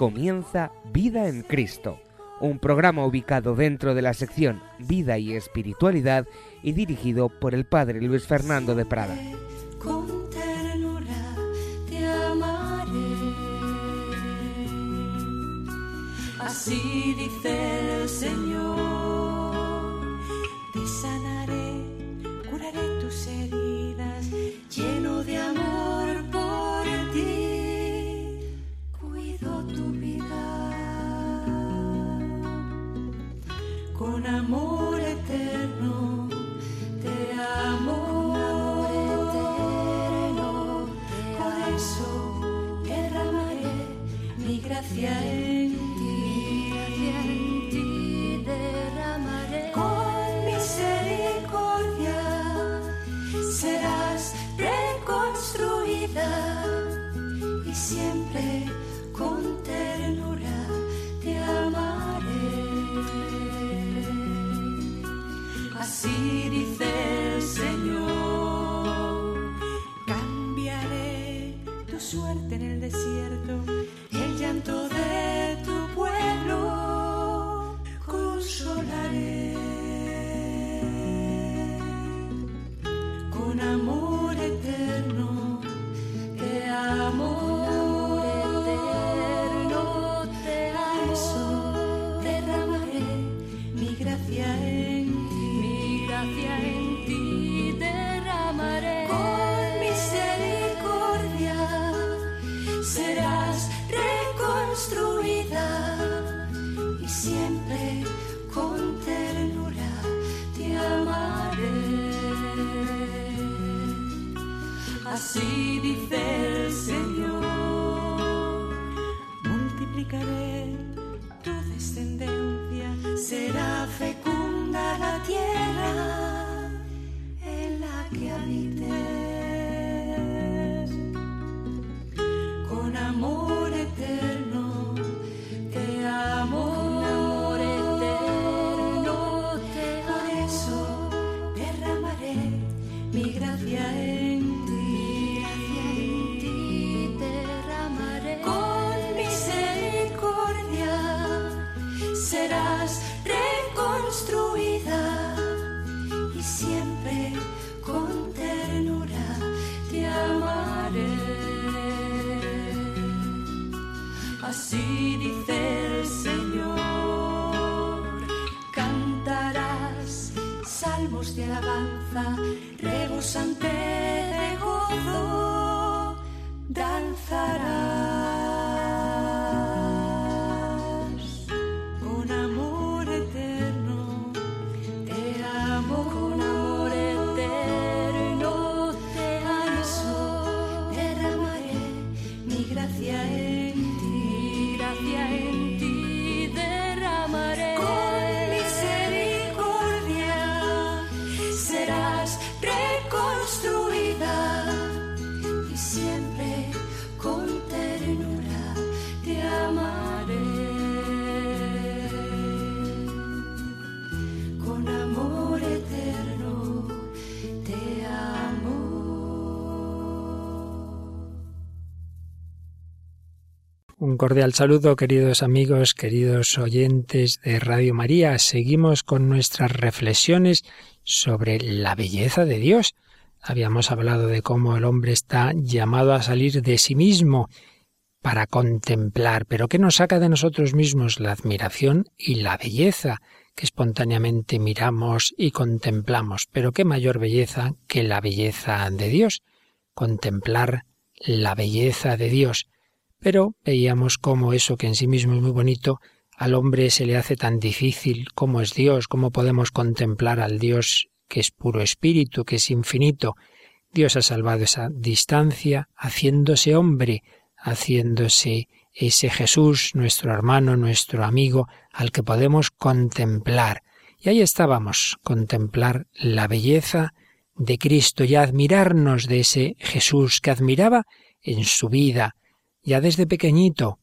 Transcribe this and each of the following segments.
comienza Vida en Cristo, un programa ubicado dentro de la sección Vida y Espiritualidad y dirigido por el Padre Luis Fernando de Prada. Así dice cordial saludo, queridos amigos, queridos oyentes de Radio María. Seguimos con nuestras reflexiones sobre la belleza de Dios. Habíamos hablado de cómo el hombre está llamado a salir de sí mismo para contemplar, pero ¿qué nos saca de nosotros mismos? La admiración y la belleza que espontáneamente miramos y contemplamos. Pero qué mayor belleza que la belleza de Dios, contemplar la belleza de Dios. Pero veíamos cómo eso que en sí mismo es muy bonito, al hombre se le hace tan difícil, cómo es Dios, cómo podemos contemplar al Dios que es puro espíritu, que es infinito. Dios ha salvado esa distancia haciéndose hombre, haciéndose ese Jesús, nuestro hermano, nuestro amigo, al que podemos contemplar. Y ahí estábamos, contemplar la belleza de Cristo y admirarnos de ese Jesús que admiraba en su vida, ya desde pequeñito.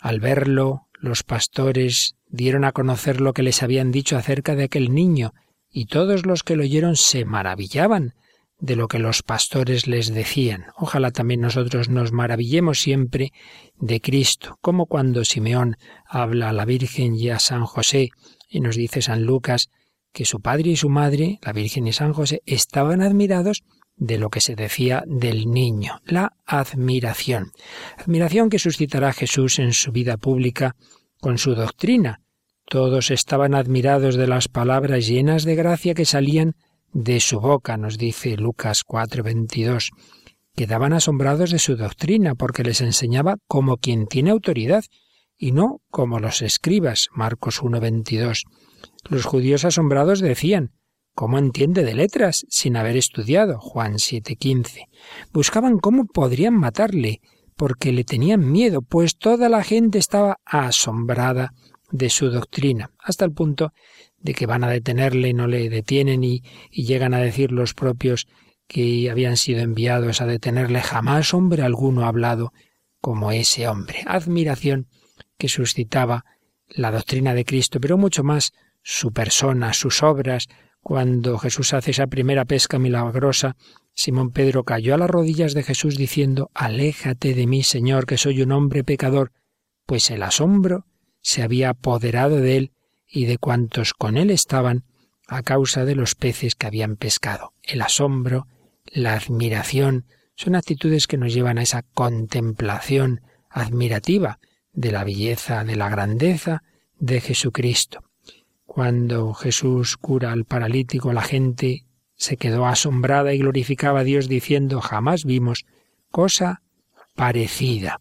Al verlo, los pastores dieron a conocer lo que les habían dicho acerca de aquel niño, y todos los que lo oyeron se maravillaban de lo que los pastores les decían. Ojalá también nosotros nos maravillemos siempre de Cristo, como cuando Simeón habla a la Virgen y a San José, y nos dice San Lucas que su padre y su madre, la Virgen y San José, estaban admirados de lo que se decía del niño, la admiración. Admiración que suscitará Jesús en su vida pública con su doctrina. Todos estaban admirados de las palabras llenas de gracia que salían de su boca, nos dice Lucas 4:22. Quedaban asombrados de su doctrina porque les enseñaba como quien tiene autoridad y no como los escribas, Marcos 1:22. Los judíos asombrados decían, ¿Cómo entiende de letras sin haber estudiado? Juan 7:15. Buscaban cómo podrían matarle, porque le tenían miedo, pues toda la gente estaba asombrada de su doctrina, hasta el punto de que van a detenerle y no le detienen y, llegan a decir los propios que habían sido enviados a detenerle. Jamás hombre alguno ha hablado como ese hombre. Admiración que suscitaba la doctrina de Cristo, pero mucho más su persona, sus obras. Cuando Jesús hace esa primera pesca milagrosa, Simón Pedro cayó a las rodillas de Jesús diciendo, Aléjate de mí, Señor, que soy un hombre pecador, pues el asombro se había apoderado de él y de cuantos con él estaban a causa de los peces que habían pescado. El asombro, la admiración, son actitudes que nos llevan a esa contemplación admirativa de la belleza, de la grandeza de Jesucristo. Cuando Jesús cura al paralítico, la gente se quedó asombrada y glorificaba a Dios diciendo jamás vimos cosa parecida.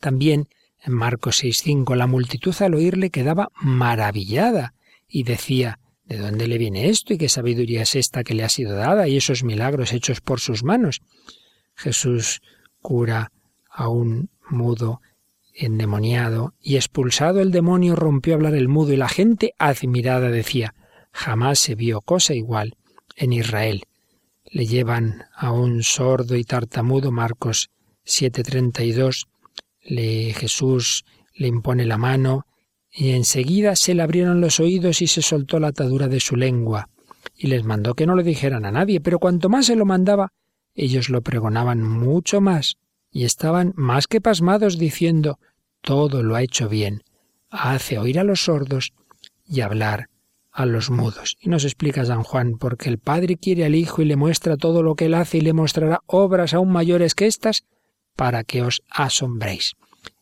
También en Marcos 6.5 la multitud al oírle quedaba maravillada y decía ¿De dónde le viene esto y qué sabiduría es esta que le ha sido dada y esos milagros hechos por sus manos? Jesús cura a un mudo endemoniado y expulsado el demonio rompió a hablar el mudo y la gente admirada decía jamás se vio cosa igual en Israel. Le llevan a un sordo y tartamudo Marcos 7:32 le Jesús le impone la mano y enseguida se le abrieron los oídos y se soltó la atadura de su lengua, y les mandó que no lo dijeran a nadie, pero cuanto más se lo mandaba, ellos lo pregonaban mucho más, y estaban más que pasmados diciendo todo lo ha hecho bien, hace oír a los sordos y hablar a los mudos. Y nos explica San Juan, porque el Padre quiere al Hijo y le muestra todo lo que él hace y le mostrará obras aún mayores que estas, para que os asombréis.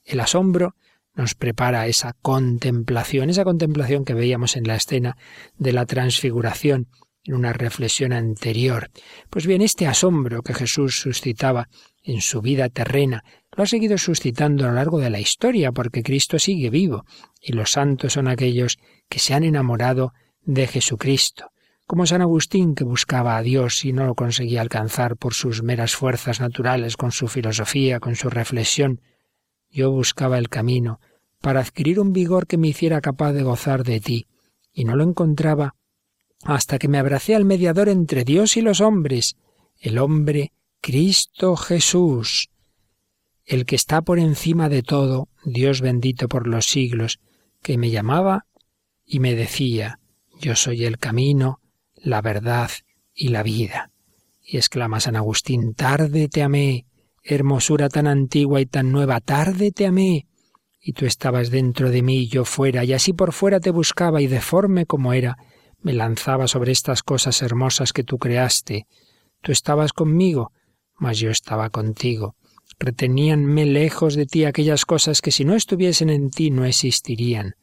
El asombro nos prepara esa contemplación, esa contemplación que veíamos en la escena de la transfiguración, en una reflexión anterior. Pues bien, este asombro que Jesús suscitaba en su vida terrena, lo ha seguido suscitando a lo largo de la historia, porque Cristo sigue vivo, y los santos son aquellos que se han enamorado de Jesucristo, como San Agustín que buscaba a Dios y no lo conseguía alcanzar por sus meras fuerzas naturales, con su filosofía, con su reflexión. Yo buscaba el camino para adquirir un vigor que me hiciera capaz de gozar de ti, y no lo encontraba hasta que me abracé al mediador entre Dios y los hombres, el hombre Cristo Jesús, el que está por encima de todo, Dios bendito por los siglos, que me llamaba y me decía, yo soy el camino, la verdad y la vida. Y exclama San Agustín, tarde te amé, hermosura tan antigua y tan nueva, tarde te amé, y tú estabas dentro de mí y yo fuera, y así por fuera te buscaba y deforme como era, me lanzaba sobre estas cosas hermosas que tú creaste. Tú estabas conmigo, mas yo estaba contigo. Reteníanme lejos de ti aquellas cosas que si no estuviesen en ti no existirían.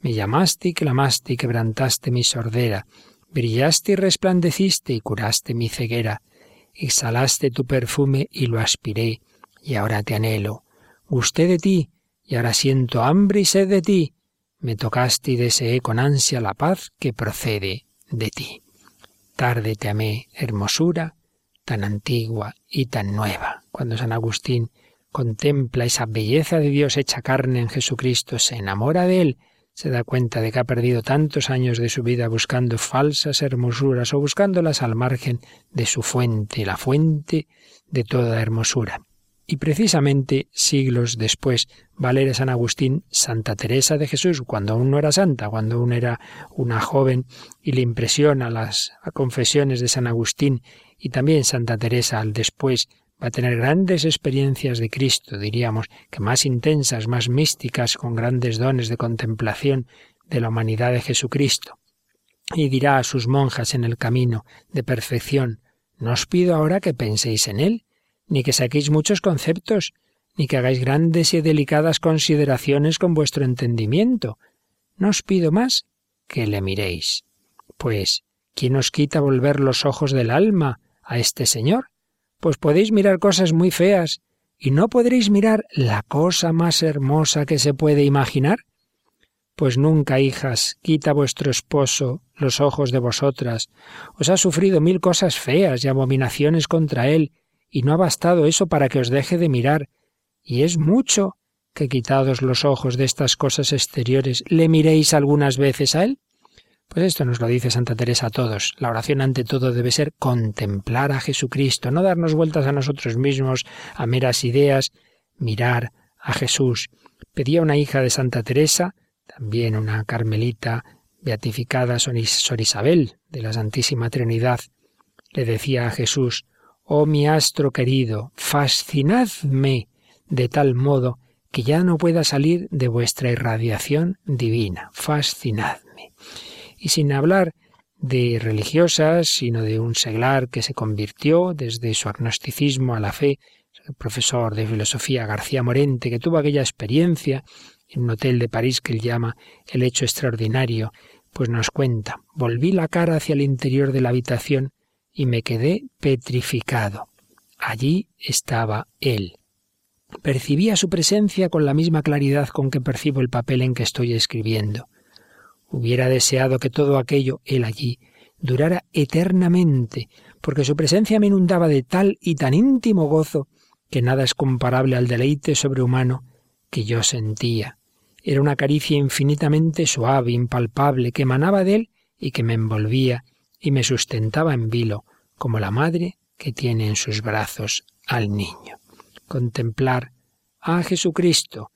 Me llamaste y clamaste y quebrantaste mi sordera. Brillaste y resplandeciste y curaste mi ceguera. Exhalaste tu perfume y lo aspiré, y ahora te anhelo. Gusté de ti, y ahora siento hambre y sed de ti. Me tocaste y deseé con ansia la paz que procede de ti. Tarde te amé, hermosura, tan antigua y tan nueva. Cuando San Agustín contempla esa belleza de Dios hecha carne en Jesucristo, se enamora de él, se da cuenta de que ha perdido tantos años de su vida buscando falsas hermosuras o buscándolas al margen de su fuente, la fuente de toda hermosura. Y precisamente siglos después va a leer a San Agustín Santa Teresa de Jesús, cuando aún no era santa, cuando aún era una joven, y le impresiona las confesiones de San Agustín y también Santa Teresa al después va a tener grandes experiencias de Cristo, diríamos, que más intensas, más místicas, con grandes dones de contemplación de la humanidad de Jesucristo. Y dirá a sus monjas en el camino de perfección, no os pido ahora que penséis en Él, ni que saquéis muchos conceptos, ni que hagáis grandes y delicadas consideraciones con vuestro entendimiento. No os pido más que le miréis. Pues, ¿quién os quita volver los ojos del alma a este Señor? Pues podéis mirar cosas muy feas, y no podréis mirar la cosa más hermosa que se puede imaginar. Pues nunca, hijas, quita vuestro esposo los ojos de vosotras. Os ha sufrido mil cosas feas y abominaciones contra él, y no ha bastado eso para que os deje de mirar. Y es mucho que quitados los ojos de estas cosas exteriores, le miréis algunas veces a él. Pues esto nos lo dice Santa Teresa a todos. La oración ante todo debe ser contemplar a Jesucristo, no darnos vueltas a nosotros mismos, a meras ideas, mirar a Jesús. Pedía una hija de Santa Teresa, también una carmelita beatificada, Sor Isabel, de la Santísima Trinidad, le decía a Jesús, Oh mi astro querido, fascinadme de tal modo que ya no pueda salir de vuestra irradiación divina. Fascinadme. Y sin hablar de religiosas, sino de un seglar que se convirtió desde su agnosticismo a la fe, el profesor de filosofía García Morente, que tuvo aquella experiencia en un hotel de París que él llama el hecho extraordinario, pues nos cuenta, volví la cara hacia el interior de la habitación y me quedé petrificado. Allí estaba él. Percibía su presencia con la misma claridad con que percibo el papel en que estoy escribiendo. Hubiera deseado que todo aquello, él allí, durara eternamente, porque su presencia me inundaba de tal y tan íntimo gozo que nada es comparable al deleite sobrehumano que yo sentía. Era una caricia infinitamente suave, impalpable, que emanaba de él y que me envolvía y me sustentaba en vilo, como la madre que tiene en sus brazos al niño. Contemplar a Jesucristo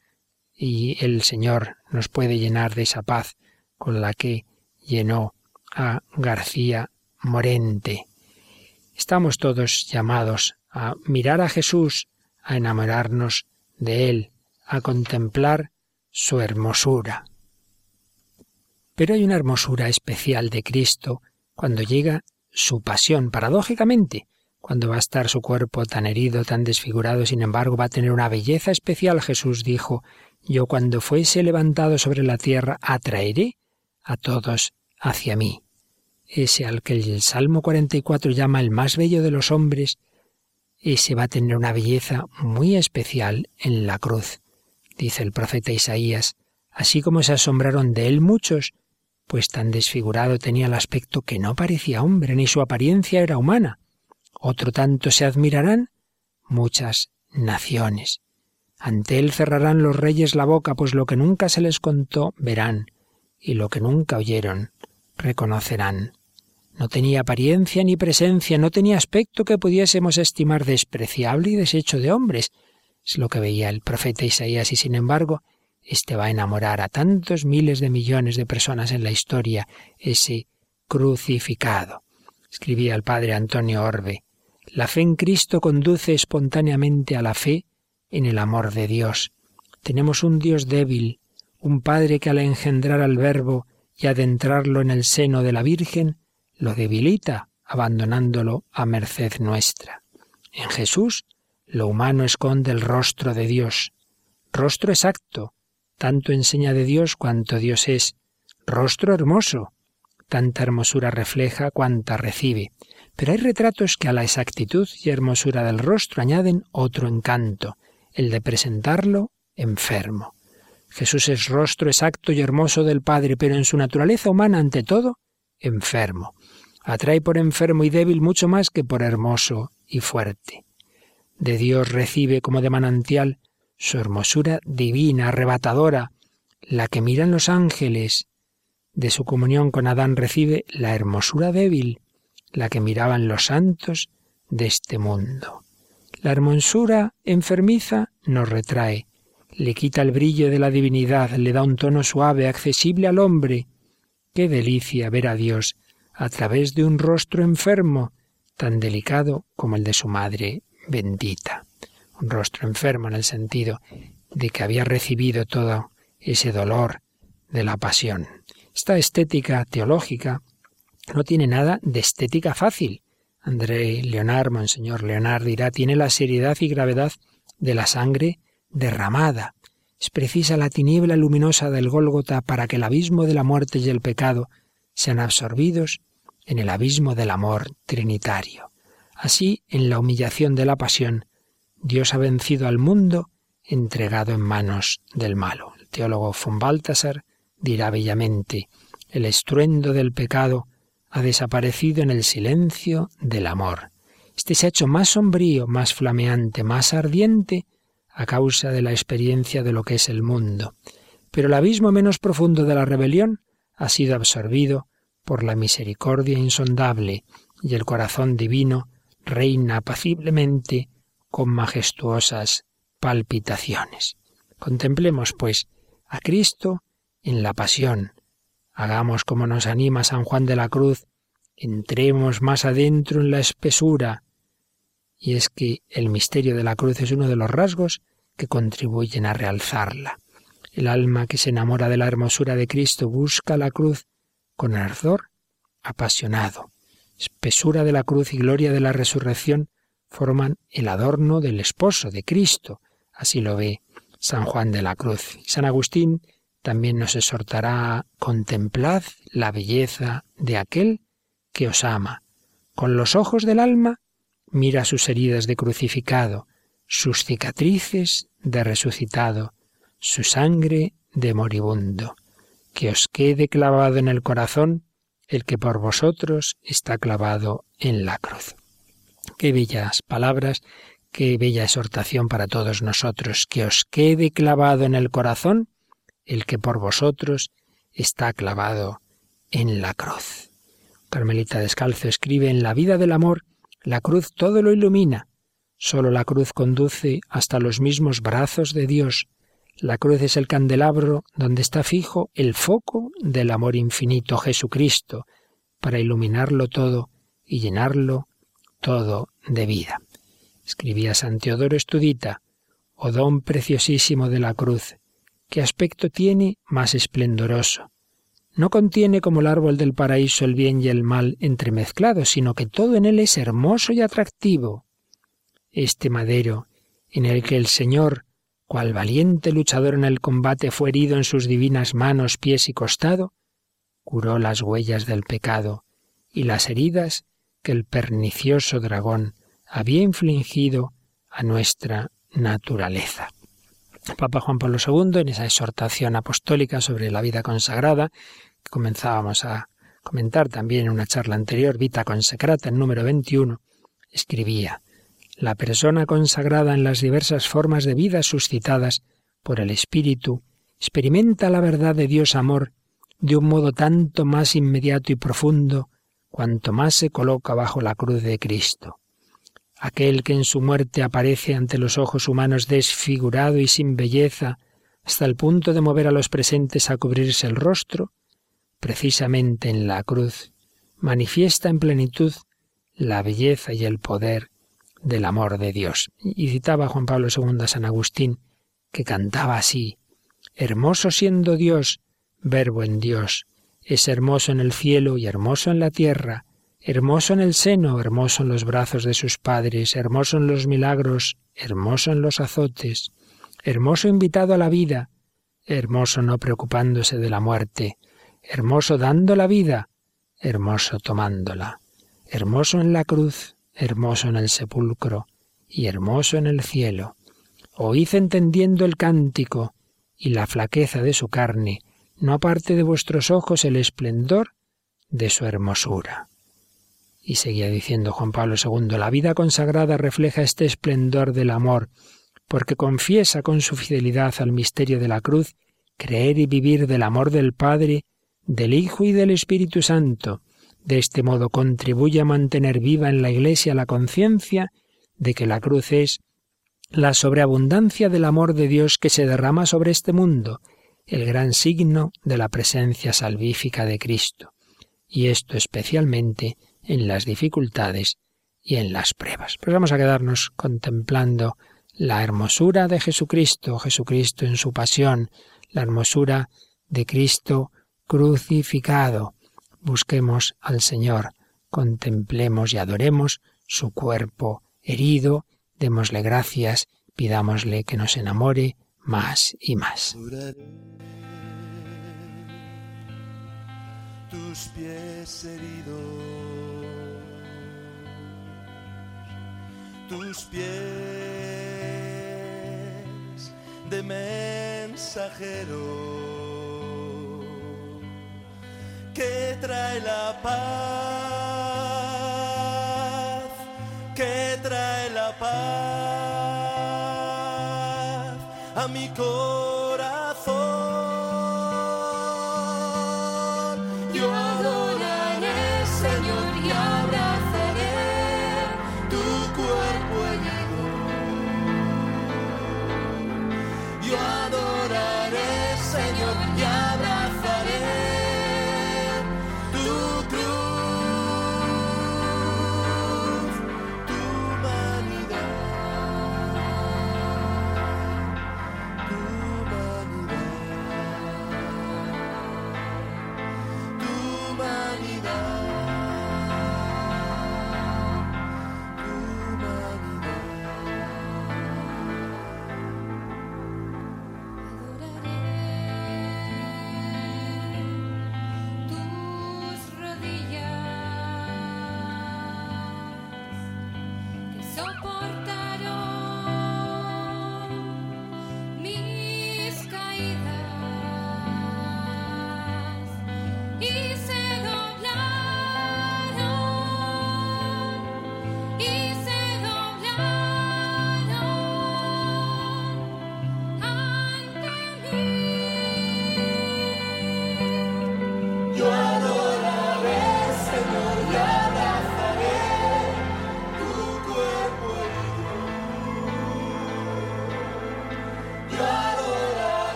y el Señor nos puede llenar de esa paz con la que llenó a García Morente. Estamos todos llamados a mirar a Jesús, a enamorarnos de Él, a contemplar su hermosura. Pero hay una hermosura especial de Cristo cuando llega su pasión, paradójicamente, cuando va a estar su cuerpo tan herido, tan desfigurado, sin embargo va a tener una belleza especial. Jesús dijo, yo cuando fuese levantado sobre la tierra atraeré a todos hacia mí. Ese al que el Salmo 44 llama el más bello de los hombres, ese va a tener una belleza muy especial en la cruz. Dice el profeta Isaías, así como se asombraron de él muchos, pues tan desfigurado tenía el aspecto que no parecía hombre, ni su apariencia era humana. Otro tanto se admirarán muchas naciones. Ante él cerrarán los reyes la boca, pues lo que nunca se les contó verán, y lo que nunca oyeron reconocerán. No tenía apariencia ni presencia, no tenía aspecto que pudiésemos estimar despreciable y deshecho de hombres. Es lo que veía el profeta Isaías, y sin embargo, este va a enamorar a tantos miles de millones de personas en la historia, ese crucificado. Escribía el padre Antonio Orbe. La fe en Cristo conduce espontáneamente a la fe en el amor de Dios. Tenemos un Dios débil, un Padre que al engendrar al Verbo y adentrarlo en el seno de la Virgen, lo debilita, abandonándolo a merced nuestra. En Jesús, lo humano esconde el rostro de Dios, rostro exacto, tanto enseña de Dios cuanto Dios es, rostro hermoso, tanta hermosura refleja cuanta recibe. Pero hay retratos que a la exactitud y hermosura del rostro añaden otro encanto, el de presentarlo enfermo. Jesús es rostro exacto y hermoso del Padre, pero en su naturaleza humana ante todo, enfermo. Atrae por enfermo y débil mucho más que por hermoso y fuerte. De Dios recibe como de manantial su hermosura divina, arrebatadora, la que miran los ángeles. De su comunión con Adán recibe la hermosura débil, la que miraban los santos de este mundo. La hermosura enfermiza nos retrae, le quita el brillo de la divinidad, le da un tono suave, accesible al hombre. Qué delicia ver a Dios a través de un rostro enfermo, tan delicado como el de su madre bendita. Un rostro enfermo en el sentido de que había recibido todo ese dolor de la pasión. Esta estética teológica no tiene nada de estética fácil. André Leonard, Monseñor Leonard dirá, tiene la seriedad y gravedad de la sangre derramada. Es precisa la tiniebla luminosa del Gólgota para que el abismo de la muerte y el pecado sean absorbidos en el abismo del amor trinitario. Así, en la humillación de la pasión, Dios ha vencido al mundo entregado en manos del malo. El teólogo von Balthasar dirá bellamente, el estruendo del pecado ha desaparecido en el silencio del amor. Este se ha hecho más sombrío, más flameante, más ardiente a causa de la experiencia de lo que es el mundo. Pero el abismo menos profundo de la rebelión ha sido absorbido por la misericordia insondable y el corazón divino reina apaciblemente con majestuosas palpitaciones. Contemplemos, pues, a Cristo en la pasión. Hagamos como nos anima San Juan de la Cruz, entremos más adentro en la espesura. Y es que el misterio de la cruz es uno de los rasgos que contribuyen a realzarla. El alma que se enamora de la hermosura de Cristo busca la cruz con ardor apasionado. Espesura de la cruz y gloria de la resurrección forman el adorno del esposo de Cristo. Así lo ve San Juan de la Cruz. San Agustín también nos exhortará contemplad la belleza de aquel que os ama. Con los ojos del alma mira sus heridas de crucificado, sus cicatrices de resucitado, su sangre de moribundo. Que os quede clavado en el corazón el que por vosotros está clavado en la cruz. Qué bellas palabras, qué bella exhortación para todos nosotros, que os quede clavado en el corazón el que por vosotros está clavado en la cruz. Carmelita Descalzo escribe, en la vida del amor, la cruz todo lo ilumina. Solo la cruz conduce hasta los mismos brazos de Dios. La cruz es el candelabro donde está fijo el foco del amor infinito, Jesucristo, para iluminarlo todo y llenarlo todo de vida. Escribía San Teodoro Estudita, oh don preciosísimo de la cruz, ¿Qué aspecto tiene más esplendoroso? No contiene como el árbol del paraíso el bien y el mal entremezclados, sino que todo en él es hermoso y atractivo. Este madero, en el que el Señor, cual valiente luchador en el combate, fue herido en sus divinas manos, pies y costado, curó las huellas del pecado y las heridas que el pernicioso dragón había infligido a nuestra naturaleza. Papa Juan Pablo II, en esa exhortación apostólica sobre la vida consagrada, que comenzábamos a comentar también en una charla anterior, Vita Consecrata, en número 21, escribía, La persona consagrada en las diversas formas de vida suscitadas por el Espíritu experimenta la verdad de Dios amor de un modo tanto más inmediato y profundo cuanto más se coloca bajo la cruz de Cristo aquel que en su muerte aparece ante los ojos humanos desfigurado y sin belleza, hasta el punto de mover a los presentes a cubrirse el rostro, precisamente en la cruz, manifiesta en plenitud la belleza y el poder del amor de Dios. Y citaba Juan Pablo II a San Agustín, que cantaba así, Hermoso siendo Dios, verbo en Dios, es hermoso en el cielo y hermoso en la tierra, hermoso en el seno, hermoso en los brazos de sus padres, hermoso en los milagros, hermoso en los azotes, hermoso invitado a la vida, hermoso no preocupándose de la muerte, hermoso dando la vida, hermoso tomándola, hermoso en la cruz, hermoso en el sepulcro y hermoso en el cielo. Oíd entendiendo el cántico y la flaqueza de su carne, no aparte de vuestros ojos el esplendor de su hermosura. Y seguía diciendo Juan Pablo II, la vida consagrada refleja este esplendor del amor, porque confiesa con su fidelidad al misterio de la cruz creer y vivir del amor del Padre, del Hijo y del Espíritu Santo. De este modo contribuye a mantener viva en la Iglesia la conciencia de que la cruz es la sobreabundancia del amor de Dios que se derrama sobre este mundo, el gran signo de la presencia salvífica de Cristo, y esto especialmente en las dificultades y en las pruebas. Pues vamos a quedarnos contemplando la hermosura de Jesucristo, Jesucristo en su pasión, la hermosura de Cristo crucificado. Busquemos al Señor, contemplemos y adoremos su cuerpo herido, démosle gracias, pidámosle que nos enamore más y más. tus pies heridos, tus pies de mensajero que trae la paz, que trae la paz a mi corazón.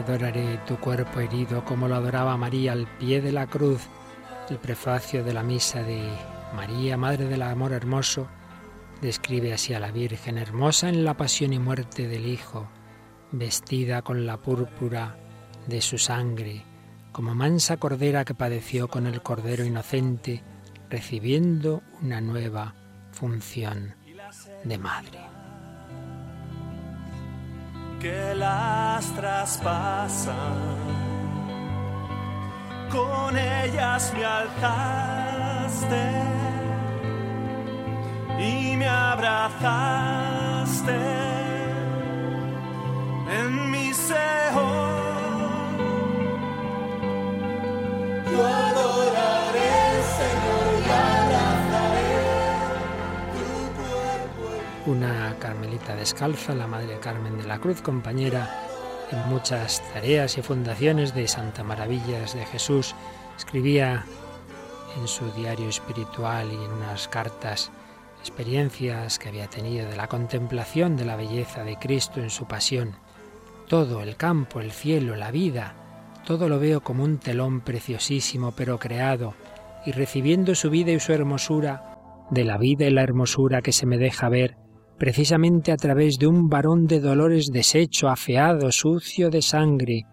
Adoraré tu cuerpo herido como lo adoraba María al pie de la cruz. El prefacio de la misa de María, Madre del Amor Hermoso, describe así a la Virgen, hermosa en la pasión y muerte del Hijo, vestida con la púrpura de su sangre, como mansa cordera que padeció con el Cordero Inocente, recibiendo una nueva función de madre. Que las traspasan. Con ellas me alzaste y me abrazaste en mi seo. Yo adoraré, Señor, y abrazaré tu cuerpo. Una carmelita descalza, la Madre Carmen de la Cruz, compañera en muchas tareas y fundaciones de Santa Maravillas de Jesús, escribía en su diario espiritual y en unas cartas experiencias que había tenido de la contemplación de la belleza de Cristo en su pasión. Todo, el campo, el cielo, la vida, todo lo veo como un telón preciosísimo pero creado, y recibiendo su vida y su hermosura, de la vida y la hermosura que se me deja ver, precisamente a través de un varón de dolores deshecho, afeado, sucio de sangre.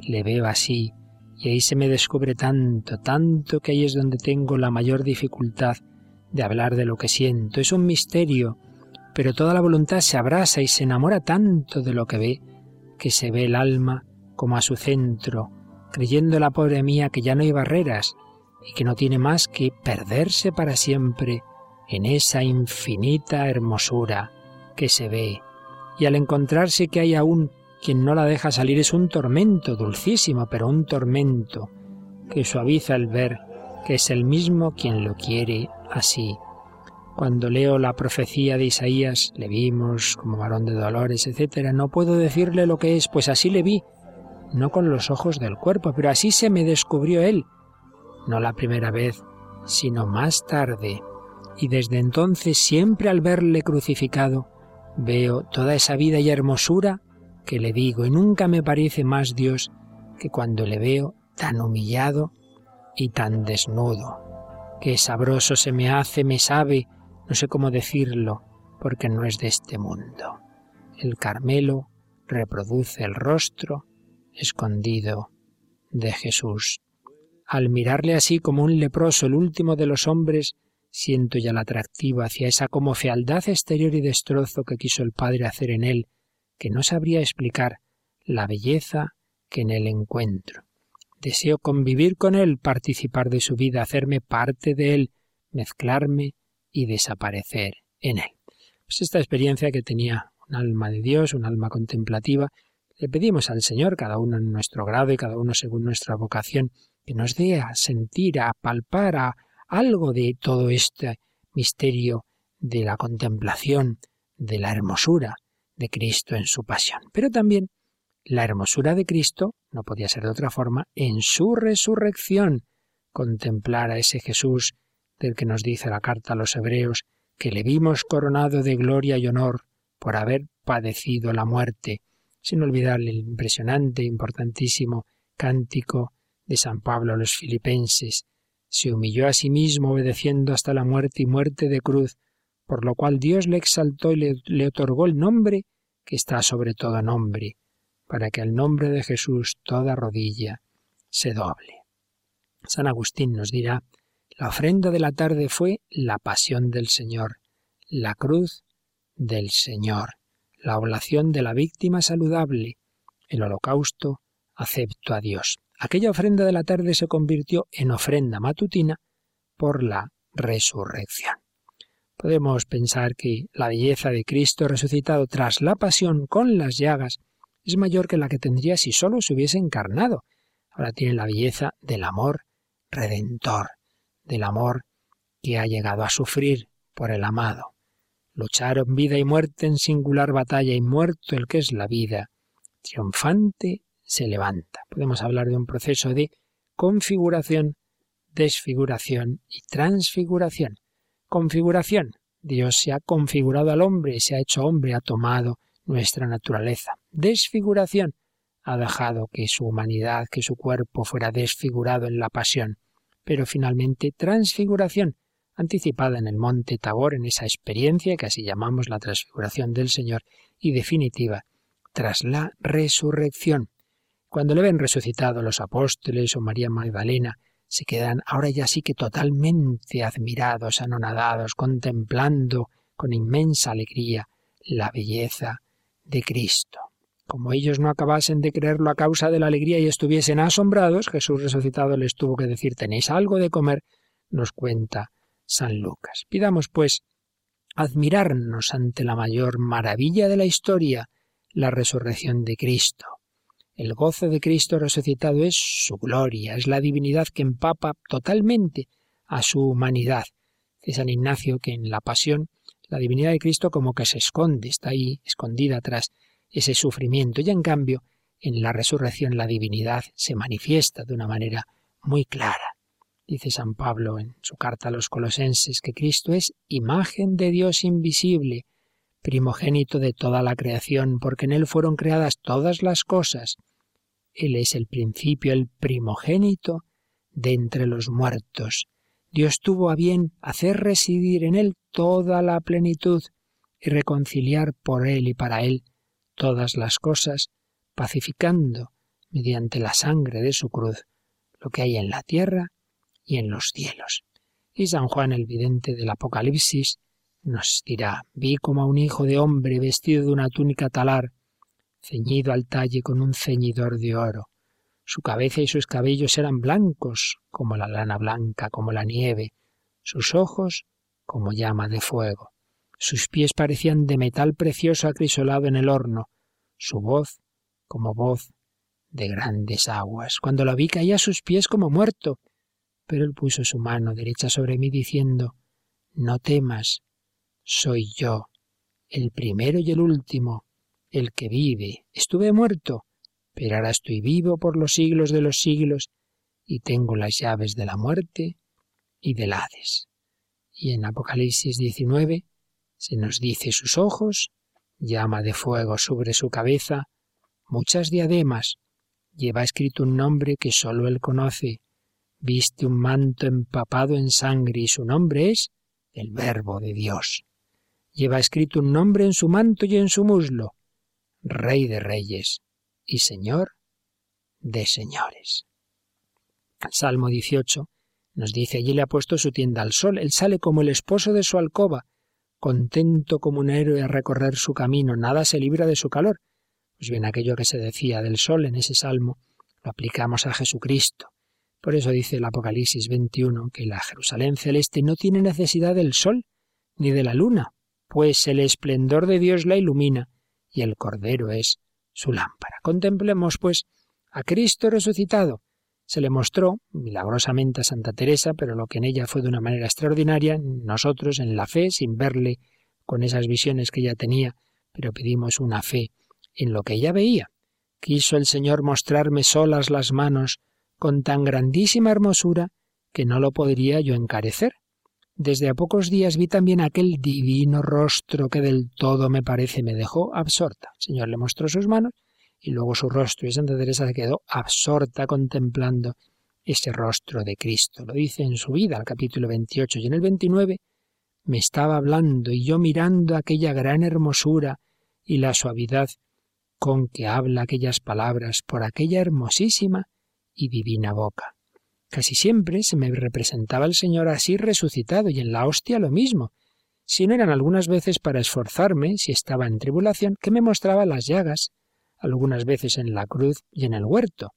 Le veo así, y ahí se me descubre tanto, tanto que ahí es donde tengo la mayor dificultad de hablar de lo que siento. Es un misterio, pero toda la voluntad se abrasa y se enamora tanto de lo que ve, que se ve el alma como a su centro, creyendo la pobre mía que ya no hay barreras y que no tiene más que perderse para siempre en esa infinita hermosura que se ve. Y al encontrarse que hay aún quien no la deja salir es un tormento dulcísimo, pero un tormento que suaviza el ver que es el mismo quien lo quiere así. Cuando leo la profecía de Isaías, le vimos como varón de dolores, etc., no puedo decirle lo que es, pues así le vi, no con los ojos del cuerpo, pero así se me descubrió él, no la primera vez, sino más tarde. Y desde entonces, siempre al verle crucificado, veo toda esa vida y hermosura que le digo, y nunca me parece más Dios que cuando le veo tan humillado y tan desnudo. Qué sabroso se me hace, me sabe, no sé cómo decirlo, porque no es de este mundo. El Carmelo reproduce el rostro escondido de Jesús. Al mirarle así como un leproso, el último de los hombres, siento ya la atractiva hacia esa como fealdad exterior y destrozo que quiso el Padre hacer en él, que no sabría explicar la belleza que en él encuentro. Deseo convivir con él, participar de su vida, hacerme parte de él, mezclarme y desaparecer en él. Pues esta experiencia que tenía un alma de Dios, un alma contemplativa, le pedimos al Señor, cada uno en nuestro grado y cada uno según nuestra vocación, que nos dé a sentir, a palpar a algo de todo este misterio de la contemplación, de la hermosura de Cristo en su pasión. Pero también la hermosura de Cristo, no podía ser de otra forma, en su resurrección, contemplar a ese Jesús del que nos dice la carta a los hebreos, que le vimos coronado de gloria y honor por haber padecido la muerte, sin olvidar el impresionante, importantísimo cántico de San Pablo a los filipenses. Se humilló a sí mismo obedeciendo hasta la muerte y muerte de cruz, por lo cual Dios le exaltó y le, otorgó el nombre que está sobre todo nombre, para que al nombre de Jesús toda rodilla se doble. San Agustín nos dirá, la ofrenda de la tarde fue la pasión del Señor, la cruz del Señor, la oblación de la víctima saludable, el holocausto acepto a Dios. Aquella ofrenda de la tarde se convirtió en ofrenda matutina por la resurrección. Podemos pensar que la belleza de Cristo resucitado tras la pasión con las llagas es mayor que la que tendría si sólo se hubiese encarnado. Ahora tiene la belleza del amor redentor, del amor que ha llegado a sufrir por el amado. Lucharon vida y muerte en singular batalla y muerto el que es la vida, triunfante se levanta. Podemos hablar de un proceso de configuración, desfiguración y transfiguración. Configuración. Dios se ha configurado al hombre, se ha hecho hombre, ha tomado nuestra naturaleza. Desfiguración. Ha dejado que su humanidad, que su cuerpo fuera desfigurado en la pasión. Pero finalmente transfiguración, anticipada en el monte Tabor, en esa experiencia que así llamamos la transfiguración del Señor, y definitiva, tras la resurrección. Cuando le ven resucitado los apóstoles o María Magdalena, se quedan ahora ya sí que totalmente admirados, anonadados, contemplando con inmensa alegría la belleza de Cristo. Como ellos no acabasen de creerlo a causa de la alegría y estuviesen asombrados, Jesús resucitado les tuvo que decir ¿tenéis algo de comer? nos cuenta San Lucas. Pidamos, pues, admirarnos ante la mayor maravilla de la historia, la resurrección de Cristo. El gozo de Cristo resucitado es su gloria, es la divinidad que empapa totalmente a su humanidad. Dice San Ignacio que en la pasión la divinidad de Cristo como que se esconde, está ahí escondida tras ese sufrimiento y en cambio en la resurrección la divinidad se manifiesta de una manera muy clara. Dice San Pablo en su carta a los colosenses que Cristo es imagen de Dios invisible, primogénito de toda la creación, porque en Él fueron creadas todas las cosas. Él es el principio, el primogénito de entre los muertos. Dios tuvo a bien hacer residir en Él toda la plenitud y reconciliar por Él y para Él todas las cosas, pacificando, mediante la sangre de su cruz, lo que hay en la tierra y en los cielos. Y San Juan el vidente del Apocalipsis nos dirá, vi como a un hijo de hombre vestido de una túnica talar, ceñido al talle con un ceñidor de oro. Su cabeza y sus cabellos eran blancos, como la lana blanca, como la nieve, sus ojos como llama de fuego. Sus pies parecían de metal precioso acrisolado en el horno, su voz como voz de grandes aguas. Cuando lo vi caía a sus pies como muerto, pero él puso su mano derecha sobre mí diciendo, no temas, soy yo, el primero y el último, el que vive. Estuve muerto, pero ahora estoy vivo por los siglos de los siglos y tengo las llaves de la muerte y del Hades. Y en Apocalipsis 19 se nos dice sus ojos, llama de fuego sobre su cabeza, muchas diademas, lleva escrito un nombre que sólo él conoce, viste un manto empapado en sangre y su nombre es el Verbo de Dios. Lleva escrito un nombre en su manto y en su muslo, Rey de Reyes y Señor de Señores. El Salmo 18 nos dice allí le ha puesto su tienda al sol, él sale como el esposo de su alcoba, contento como un héroe a recorrer su camino, nada se libra de su calor. Pues bien, aquello que se decía del sol en ese salmo lo aplicamos a Jesucristo. Por eso dice el Apocalipsis 21 que la Jerusalén celeste no tiene necesidad del sol ni de la luna, pues el esplendor de Dios la ilumina y el Cordero es su lámpara. Contemplemos, pues, a Cristo resucitado. Se le mostró milagrosamente a Santa Teresa, pero lo que en ella fue de una manera extraordinaria, nosotros en la fe, sin verle con esas visiones que ella tenía, pero pedimos una fe en lo que ella veía. Quiso el Señor mostrarme solas las manos con tan grandísima hermosura que no lo podría yo encarecer. Desde a pocos días vi también aquel divino rostro que del todo me parece me dejó absorta. El Señor le mostró sus manos y luego su rostro y Santa Teresa se quedó absorta contemplando ese rostro de Cristo. Lo dice en su vida, al capítulo 28 y en el 29, me estaba hablando y yo mirando aquella gran hermosura y la suavidad con que habla aquellas palabras por aquella hermosísima y divina boca. Casi siempre se me representaba el Señor así resucitado y en la hostia lo mismo. Si no eran algunas veces para esforzarme, si estaba en tribulación, que me mostraba las llagas, algunas veces en la cruz y en el huerto,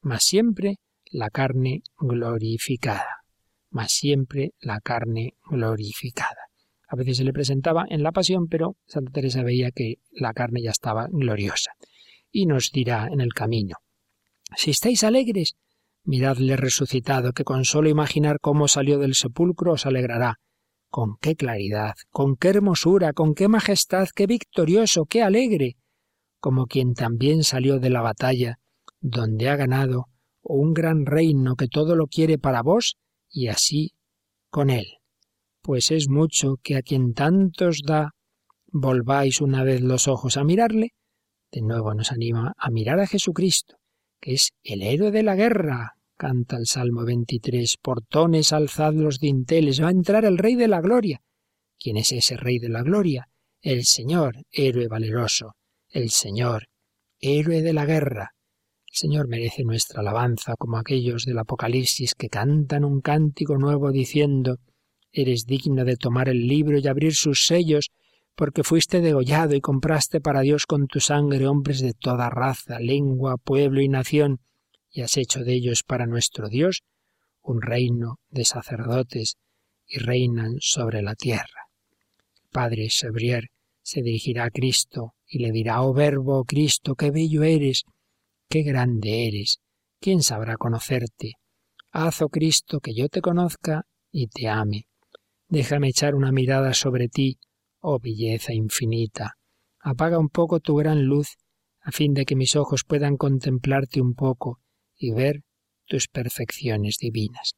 mas siempre la carne glorificada, mas siempre la carne glorificada. A veces se le presentaba en la pasión, pero Santa Teresa veía que la carne ya estaba gloriosa. Y nos dirá en el camino, si estáis alegres, Miradle resucitado, que con solo imaginar cómo salió del sepulcro os alegrará. Con qué claridad, con qué hermosura, con qué majestad, qué victorioso, qué alegre, como quien también salió de la batalla, donde ha ganado un gran reino que todo lo quiere para vos y así con él. Pues es mucho que a quien tantos da volváis una vez los ojos a mirarle, de nuevo nos anima a mirar a Jesucristo, es el héroe de la guerra, canta el Salmo 23, portones alzad los dinteles, va a entrar el Rey de la Gloria. ¿Quién es ese Rey de la Gloria? El Señor, héroe valeroso, el Señor, héroe de la guerra. El Señor merece nuestra alabanza como aquellos del Apocalipsis que cantan un cántico nuevo diciendo Eres digno de tomar el libro y abrir sus sellos, porque fuiste degollado y compraste para Dios con tu sangre hombres de toda raza, lengua, pueblo y nación, y has hecho de ellos para nuestro Dios un reino de sacerdotes y reinan sobre la tierra. Padre Sebrier se dirigirá a Cristo y le dirá, oh Verbo, Cristo, qué bello eres, qué grande eres, ¿quién sabrá conocerte? Haz, oh Cristo, que yo te conozca y te ame. Déjame echar una mirada sobre ti, oh belleza infinita. Apaga un poco tu gran luz, a fin de que mis ojos puedan contemplarte un poco y ver tus perfecciones divinas.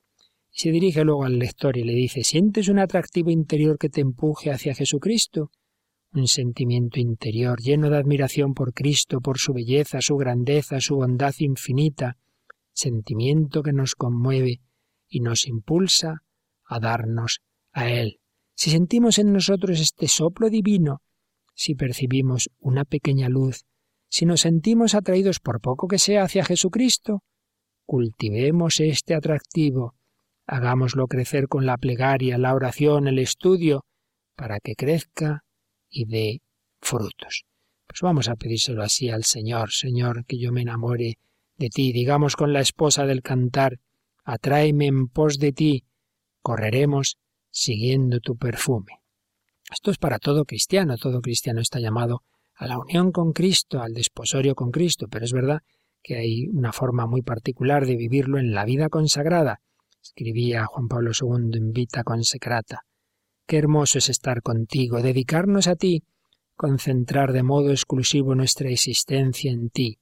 Y se dirige luego al lector y le dice, ¿sientes un atractivo interior que te empuje hacia Jesucristo? Un sentimiento interior lleno de admiración por Cristo, por su belleza, su grandeza, su bondad infinita, sentimiento que nos conmueve y nos impulsa a darnos a Él si sentimos en nosotros este soplo divino, si percibimos una pequeña luz, si nos sentimos atraídos por poco que sea hacia Jesucristo, cultivemos este atractivo, hagámoslo crecer con la plegaria, la oración, el estudio, para que crezca y dé frutos. Pues vamos a pedírselo así al Señor, Señor, que yo me enamore de ti, digamos con la esposa del cantar, atráeme en pos de ti, correremos siguiendo tu perfume. Esto es para todo cristiano, todo cristiano está llamado a la unión con Cristo, al desposorio con Cristo, pero es verdad que hay una forma muy particular de vivirlo en la vida consagrada. Escribía Juan Pablo II en Vita Consecrata. Qué hermoso es estar contigo, dedicarnos a ti, concentrar de modo exclusivo nuestra existencia en ti.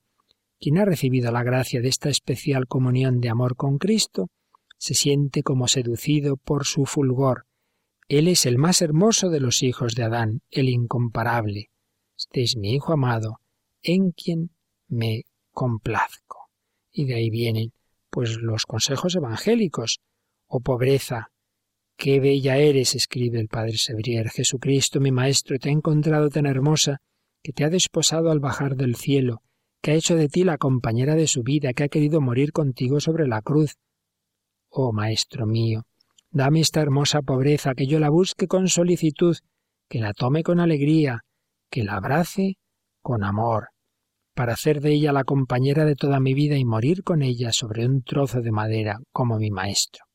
Quien ha recibido la gracia de esta especial comunión de amor con Cristo, se siente como seducido por su fulgor. Él es el más hermoso de los hijos de Adán, el incomparable. Este es mi Hijo amado, en quien me complazco. Y de ahí vienen, pues, los consejos evangélicos. Oh pobreza, qué bella eres, escribe el Padre Sebrier. Jesucristo, mi Maestro, te ha encontrado tan hermosa que te ha desposado al bajar del cielo, que ha hecho de ti la compañera de su vida, que ha querido morir contigo sobre la cruz. Oh Maestro mío, dame esta hermosa pobreza, que yo la busque con solicitud, que la tome con alegría, que la abrace con amor, para hacer de ella la compañera de toda mi vida y morir con ella sobre un trozo de madera como mi Maestro.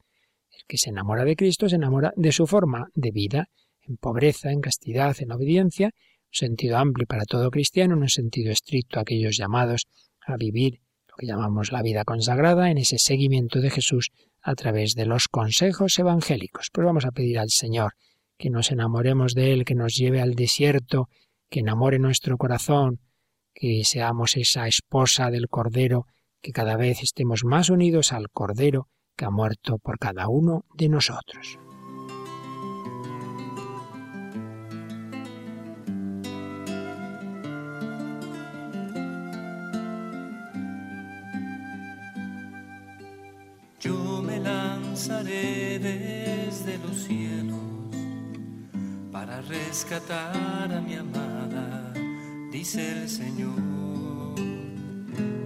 El que se enamora de Cristo se enamora de su forma de vida, en pobreza, en castidad, en obediencia, un sentido amplio para todo cristiano, en un sentido estricto a aquellos llamados a vivir que llamamos la vida consagrada, en ese seguimiento de Jesús a través de los consejos evangélicos. Pues vamos a pedir al Señor que nos enamoremos de Él, que nos lleve al desierto, que enamore nuestro corazón, que seamos esa esposa del Cordero, que cada vez estemos más unidos al Cordero que ha muerto por cada uno de nosotros. Lanzaré desde los cielos para rescatar a mi amada, dice el Señor,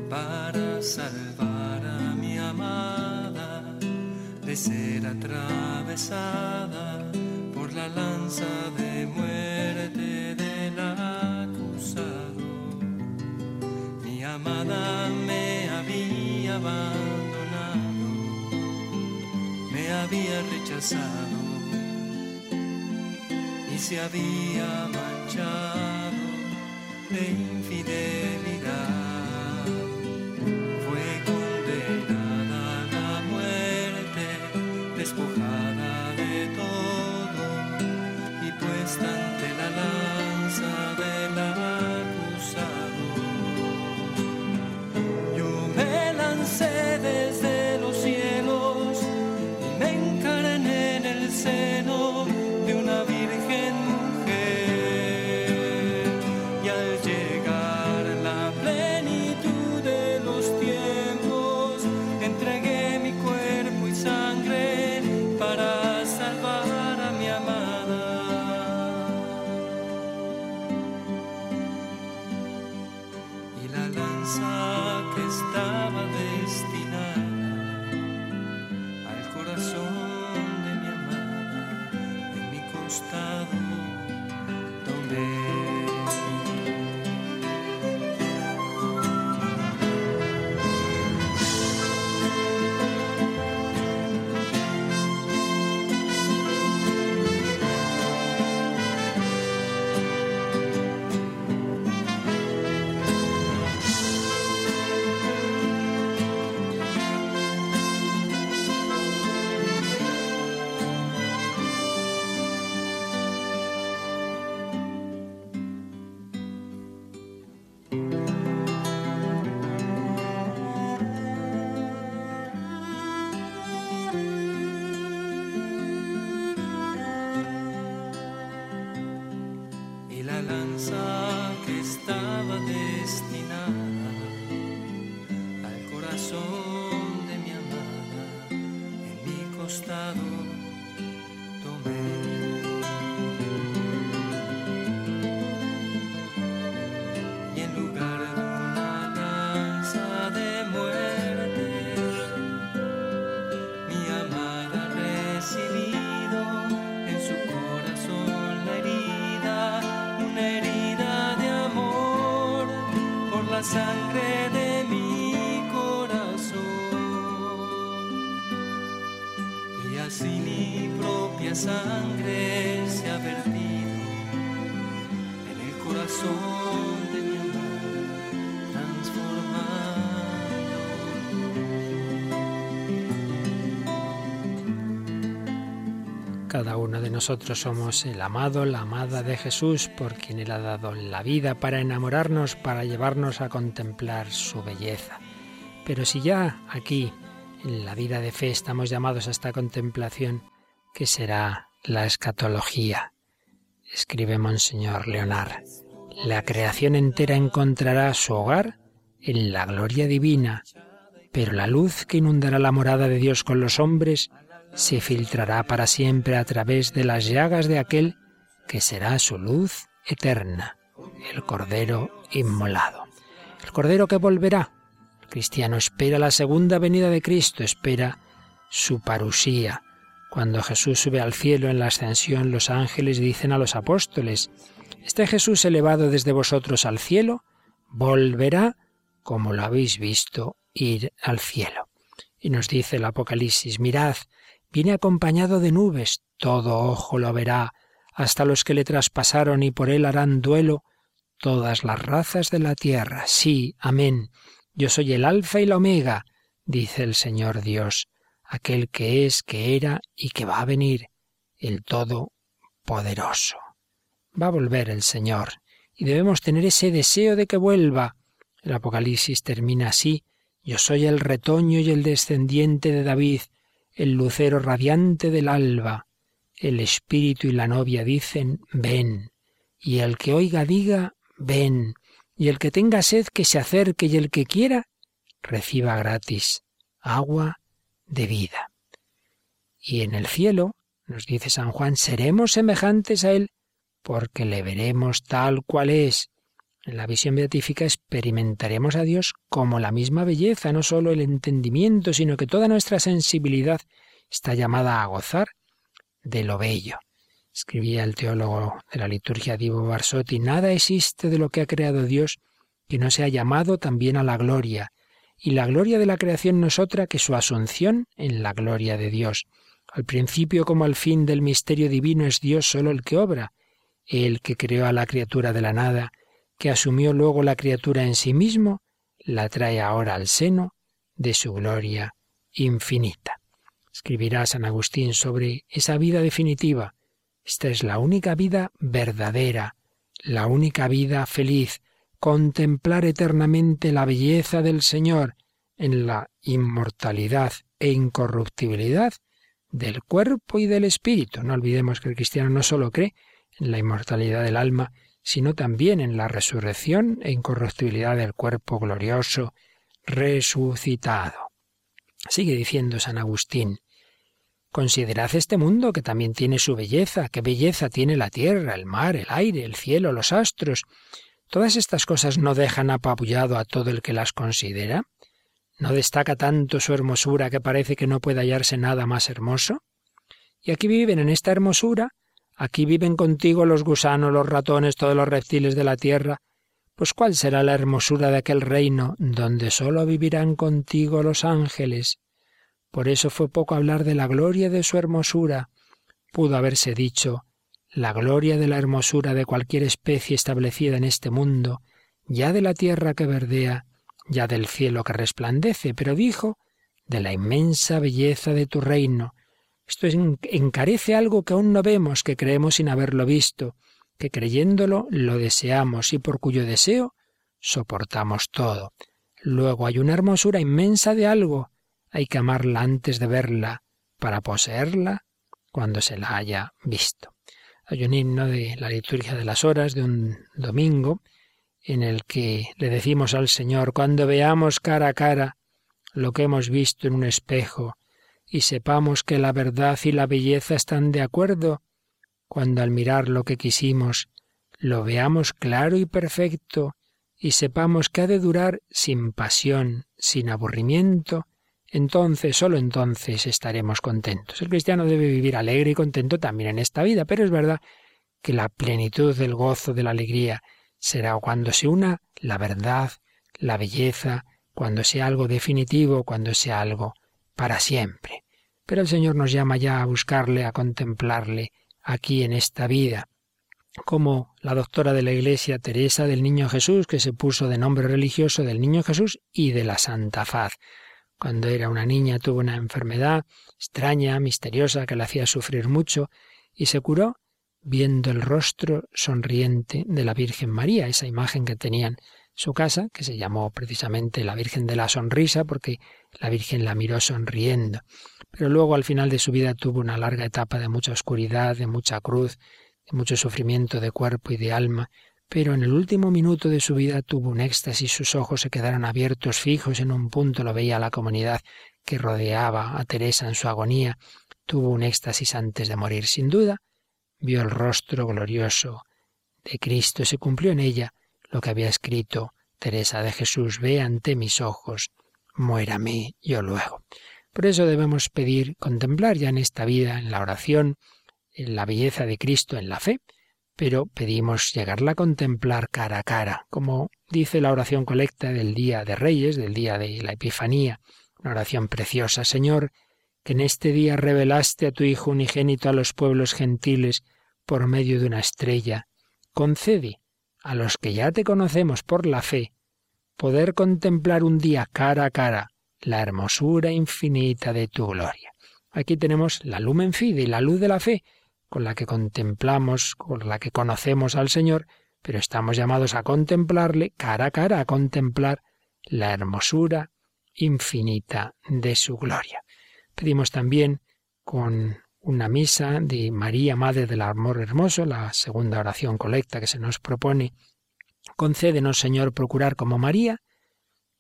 para salvar a mi amada de ser atravesada por la lanza de muerte del acusado. Mi amada me había abandonado, había rechazado y se había manchado de infidelidad. La por Cada uno de nosotros somos el amado, la amada de Jesús, por quien Él ha dado la vida para enamorarnos, para llevarnos a contemplar su belleza. Pero si ya aquí, en la vida de fe, estamos llamados a esta contemplación, ¿qué será la escatología? Escribe Monseñor Leonard. La creación entera encontrará su hogar en la gloria divina, pero la luz que inundará la morada de Dios con los hombres se filtrará para siempre a través de las llagas de aquel que será su luz eterna, el Cordero inmolado. El Cordero que volverá. El cristiano espera la segunda venida de Cristo, espera su parusía. Cuando Jesús sube al cielo en la ascensión, los ángeles dicen a los apóstoles, Este Jesús elevado desde vosotros al cielo, volverá como lo habéis visto ir al cielo. Y nos dice el Apocalipsis, mirad, Viene acompañado de nubes, todo ojo lo verá, hasta los que le traspasaron y por él harán duelo todas las razas de la tierra. Sí, amén. Yo soy el Alfa y la Omega, dice el Señor Dios, aquel que es, que era y que va a venir, el Todopoderoso. Va a volver el Señor, y debemos tener ese deseo de que vuelva. El Apocalipsis termina así, yo soy el retoño y el descendiente de David, el lucero radiante del alba. El espíritu y la novia dicen, ven. Y el que oiga diga, ven. Y el que tenga sed que se acerque y el que quiera, reciba gratis agua de vida. Y en el cielo, nos dice San Juan, seremos semejantes a Él porque le veremos tal cual es. En la visión beatífica experimentaremos a Dios como la misma belleza, no sólo el entendimiento, sino que toda nuestra sensibilidad está llamada a gozar de lo bello. Escribía el teólogo de la liturgia Divo Barsotti, nada existe de lo que ha creado Dios que no sea llamado también a la gloria, y la gloria de la creación no es otra que su asunción en la gloria de Dios. Al principio como al fin del misterio divino es Dios solo el que obra, el que creó a la criatura de la nada, que asumió luego la criatura en sí mismo, la trae ahora al seno de su gloria infinita. Escribirá San Agustín sobre esa vida definitiva. Esta es la única vida verdadera, la única vida feliz, contemplar eternamente la belleza del Señor en la inmortalidad e incorruptibilidad del cuerpo y del espíritu. No olvidemos que el cristiano no solo cree en la inmortalidad del alma, sino también en la resurrección e incorruptibilidad del cuerpo glorioso resucitado. Sigue diciendo San Agustín, Considerad este mundo que también tiene su belleza, qué belleza tiene la tierra, el mar, el aire, el cielo, los astros. ¿Todas estas cosas no dejan apabullado a todo el que las considera? ¿No destaca tanto su hermosura que parece que no puede hallarse nada más hermoso? Y aquí viven en esta hermosura Aquí viven contigo los gusanos, los ratones, todos los reptiles de la tierra. Pues cuál será la hermosura de aquel reino donde sólo vivirán contigo los ángeles. Por eso fue poco hablar de la gloria de su hermosura. Pudo haberse dicho la gloria de la hermosura de cualquier especie establecida en este mundo, ya de la tierra que verdea, ya del cielo que resplandece, pero dijo de la inmensa belleza de tu reino, esto encarece algo que aún no vemos, que creemos sin haberlo visto, que creyéndolo lo deseamos y por cuyo deseo soportamos todo. Luego hay una hermosura inmensa de algo, hay que amarla antes de verla, para poseerla cuando se la haya visto. Hay un himno de la liturgia de las horas de un domingo en el que le decimos al Señor, cuando veamos cara a cara lo que hemos visto en un espejo, y sepamos que la verdad y la belleza están de acuerdo, cuando al mirar lo que quisimos, lo veamos claro y perfecto, y sepamos que ha de durar sin pasión, sin aburrimiento, entonces, solo entonces estaremos contentos. El cristiano debe vivir alegre y contento también en esta vida, pero es verdad que la plenitud del gozo, de la alegría, será cuando se una la verdad, la belleza, cuando sea algo definitivo, cuando sea algo para siempre. Pero el Señor nos llama ya a buscarle, a contemplarle aquí en esta vida. Como la doctora de la Iglesia Teresa del Niño Jesús, que se puso de nombre religioso del Niño Jesús y de la Santa Faz. Cuando era una niña tuvo una enfermedad extraña, misteriosa, que la hacía sufrir mucho, y se curó viendo el rostro sonriente de la Virgen María, esa imagen que tenían en su casa, que se llamó precisamente la Virgen de la Sonrisa, porque la Virgen la miró sonriendo. Pero luego al final de su vida tuvo una larga etapa de mucha oscuridad, de mucha cruz, de mucho sufrimiento de cuerpo y de alma, pero en el último minuto de su vida tuvo un éxtasis, sus ojos se quedaron abiertos, fijos en un punto, lo veía la comunidad que rodeaba a Teresa en su agonía, tuvo un éxtasis antes de morir, sin duda, vio el rostro glorioso de Cristo, se cumplió en ella lo que había escrito Teresa de Jesús, ve ante mis ojos, muérame yo luego. Por eso debemos pedir, contemplar ya en esta vida, en la oración, en la belleza de Cristo, en la fe, pero pedimos llegarla a contemplar cara a cara, como dice la oración colecta del Día de Reyes, del día de la Epifanía, una oración preciosa, Señor, que en este día revelaste a tu Hijo unigénito a los pueblos gentiles por medio de una estrella, concede a los que ya te conocemos por la fe, poder contemplar un día cara a cara la hermosura infinita de tu gloria. Aquí tenemos la lumen fide, la luz de la fe, con la que contemplamos, con la que conocemos al Señor, pero estamos llamados a contemplarle cara a cara, a contemplar la hermosura infinita de su gloria. Pedimos también con una misa de María, Madre del Amor Hermoso, la segunda oración colecta que se nos propone. Concédenos, Señor, procurar como María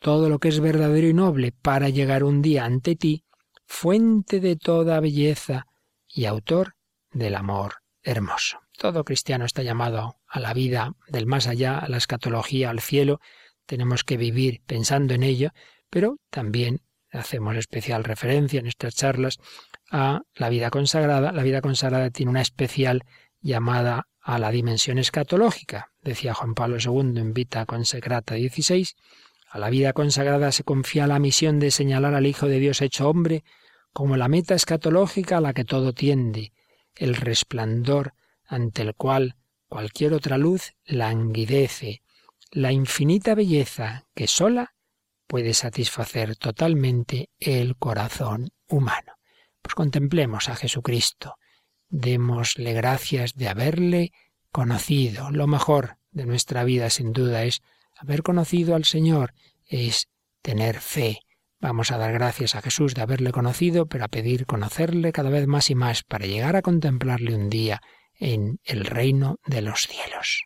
todo lo que es verdadero y noble para llegar un día ante ti, fuente de toda belleza y autor del amor hermoso. Todo cristiano está llamado a la vida del más allá, a la escatología, al cielo. Tenemos que vivir pensando en ello, pero también hacemos especial referencia en estas charlas a la vida consagrada. La vida consagrada tiene una especial llamada a la dimensión escatológica. Decía Juan Pablo II en Vita Consecrata 16, a la vida consagrada se confía la misión de señalar al Hijo de Dios hecho hombre como la meta escatológica a la que todo tiende, el resplandor ante el cual cualquier otra luz languidece, la infinita belleza que sola puede satisfacer totalmente el corazón humano. Pues contemplemos a Jesucristo, démosle gracias de haberle conocido. Lo mejor de nuestra vida, sin duda, es haber conocido al Señor, es tener fe. Vamos a dar gracias a Jesús de haberle conocido, pero a pedir conocerle cada vez más y más para llegar a contemplarle un día en el reino de los cielos.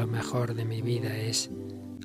Lo mejor de mi vida es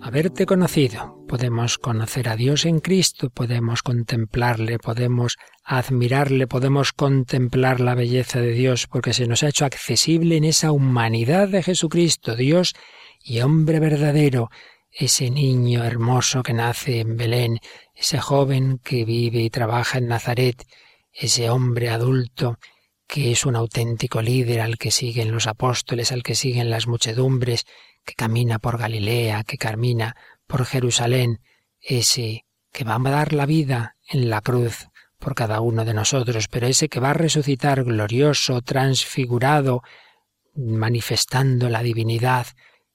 haberte conocido. Podemos conocer a Dios en Cristo, podemos contemplarle, podemos admirarle, podemos contemplar la belleza de Dios, porque se nos ha hecho accesible en esa humanidad de Jesucristo, Dios y hombre verdadero, ese niño hermoso que nace en Belén, ese joven que vive y trabaja en Nazaret, ese hombre adulto que es un auténtico líder al que siguen los apóstoles, al que siguen las muchedumbres, que camina por Galilea, que camina por Jerusalén, ese que va a dar la vida en la cruz por cada uno de nosotros, pero ese que va a resucitar glorioso, transfigurado, manifestando la divinidad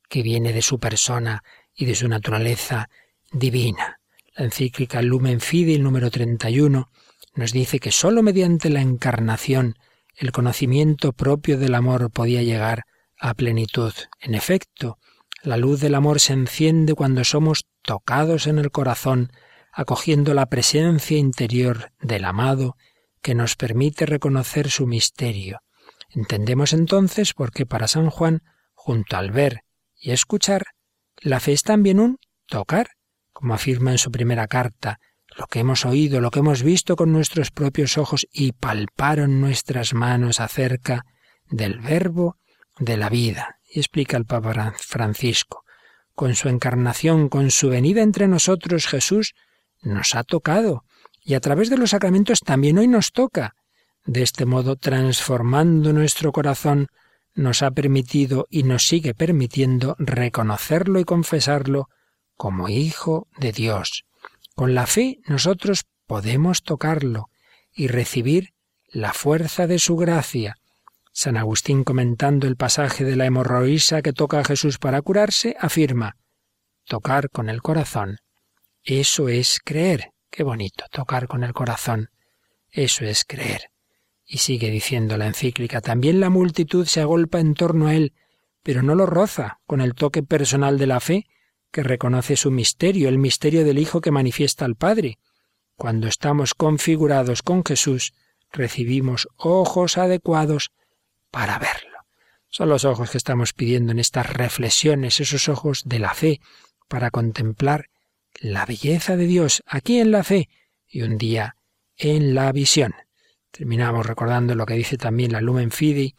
que viene de su persona y de su naturaleza divina. La encíclica Lumen Fidei, número 31, nos dice que sólo mediante la encarnación el conocimiento propio del amor podía llegar a plenitud. En efecto, la luz del amor se enciende cuando somos tocados en el corazón, acogiendo la presencia interior del amado que nos permite reconocer su misterio. Entendemos entonces por qué para San Juan, junto al ver y escuchar, la fe es también un tocar, como afirma en su primera carta, lo que hemos oído, lo que hemos visto con nuestros propios ojos y palparon nuestras manos acerca del verbo de la vida. Y explica el Papa Francisco, con su encarnación, con su venida entre nosotros, Jesús nos ha tocado y a través de los sacramentos también hoy nos toca. De este modo, transformando nuestro corazón, nos ha permitido y nos sigue permitiendo reconocerlo y confesarlo como Hijo de Dios. Con la fe nosotros podemos tocarlo y recibir la fuerza de su gracia. San Agustín comentando el pasaje de la hemorroísa que toca a Jesús para curarse, afirma, tocar con el corazón, eso es creer. Qué bonito, tocar con el corazón, eso es creer. Y sigue diciendo la encíclica, también la multitud se agolpa en torno a él, pero no lo roza con el toque personal de la fe, que reconoce su misterio, el misterio del Hijo que manifiesta al Padre. Cuando estamos configurados con Jesús, recibimos ojos adecuados para verlo. Son los ojos que estamos pidiendo en estas reflexiones, esos ojos de la fe, para contemplar la belleza de Dios aquí en la fe y un día en la visión. Terminamos recordando lo que dice también la Lumen Fidei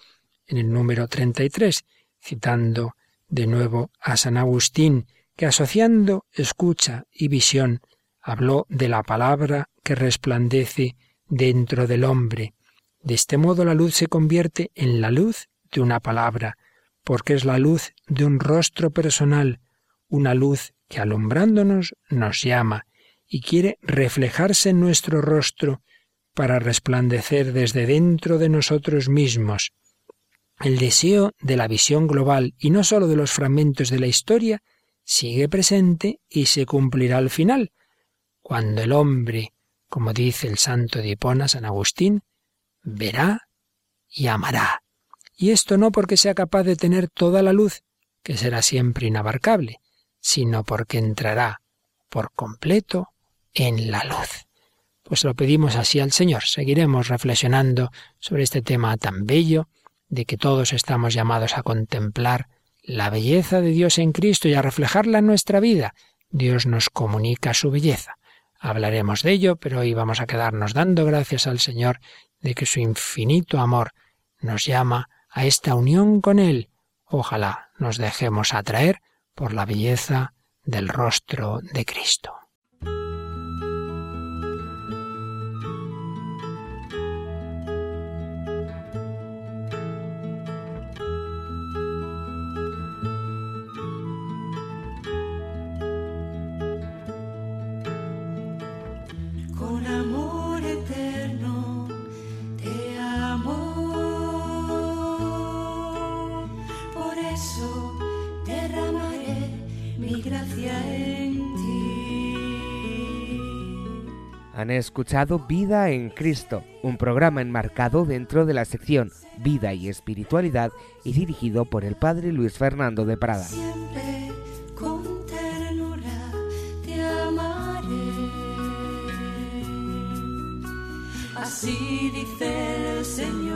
en el número 33, citando de nuevo a San Agustín, que asociando escucha y visión habló de la palabra que resplandece dentro del hombre. De este modo la luz se convierte en la luz de una palabra, porque es la luz de un rostro personal, una luz que alumbrándonos nos llama y quiere reflejarse en nuestro rostro para resplandecer desde dentro de nosotros mismos. El deseo de la visión global y no sólo de los fragmentos de la historia sigue presente y se cumplirá al final, cuando el hombre, como dice el santo de Hipona, San Agustín, verá y amará. Y esto no porque sea capaz de tener toda la luz, que será siempre inabarcable, sino porque entrará por completo en la luz. Pues lo pedimos así al Señor. Seguiremos reflexionando sobre este tema tan bello de que todos estamos llamados a contemplar la belleza de Dios en Cristo y a reflejarla en nuestra vida. Dios nos comunica su belleza. Hablaremos de ello, pero hoy vamos a quedarnos dando gracias al Señor de que su infinito amor nos llama a esta unión con Él. Ojalá nos dejemos atraer por la belleza del rostro de Cristo. Gracia en ti. Han escuchado Vida en Cristo, un programa enmarcado dentro de la sección Vida y Espiritualidad y dirigido por el Padre Luis Fernando de Prada. Siempre con ternura te amaré. Así dice el Señor.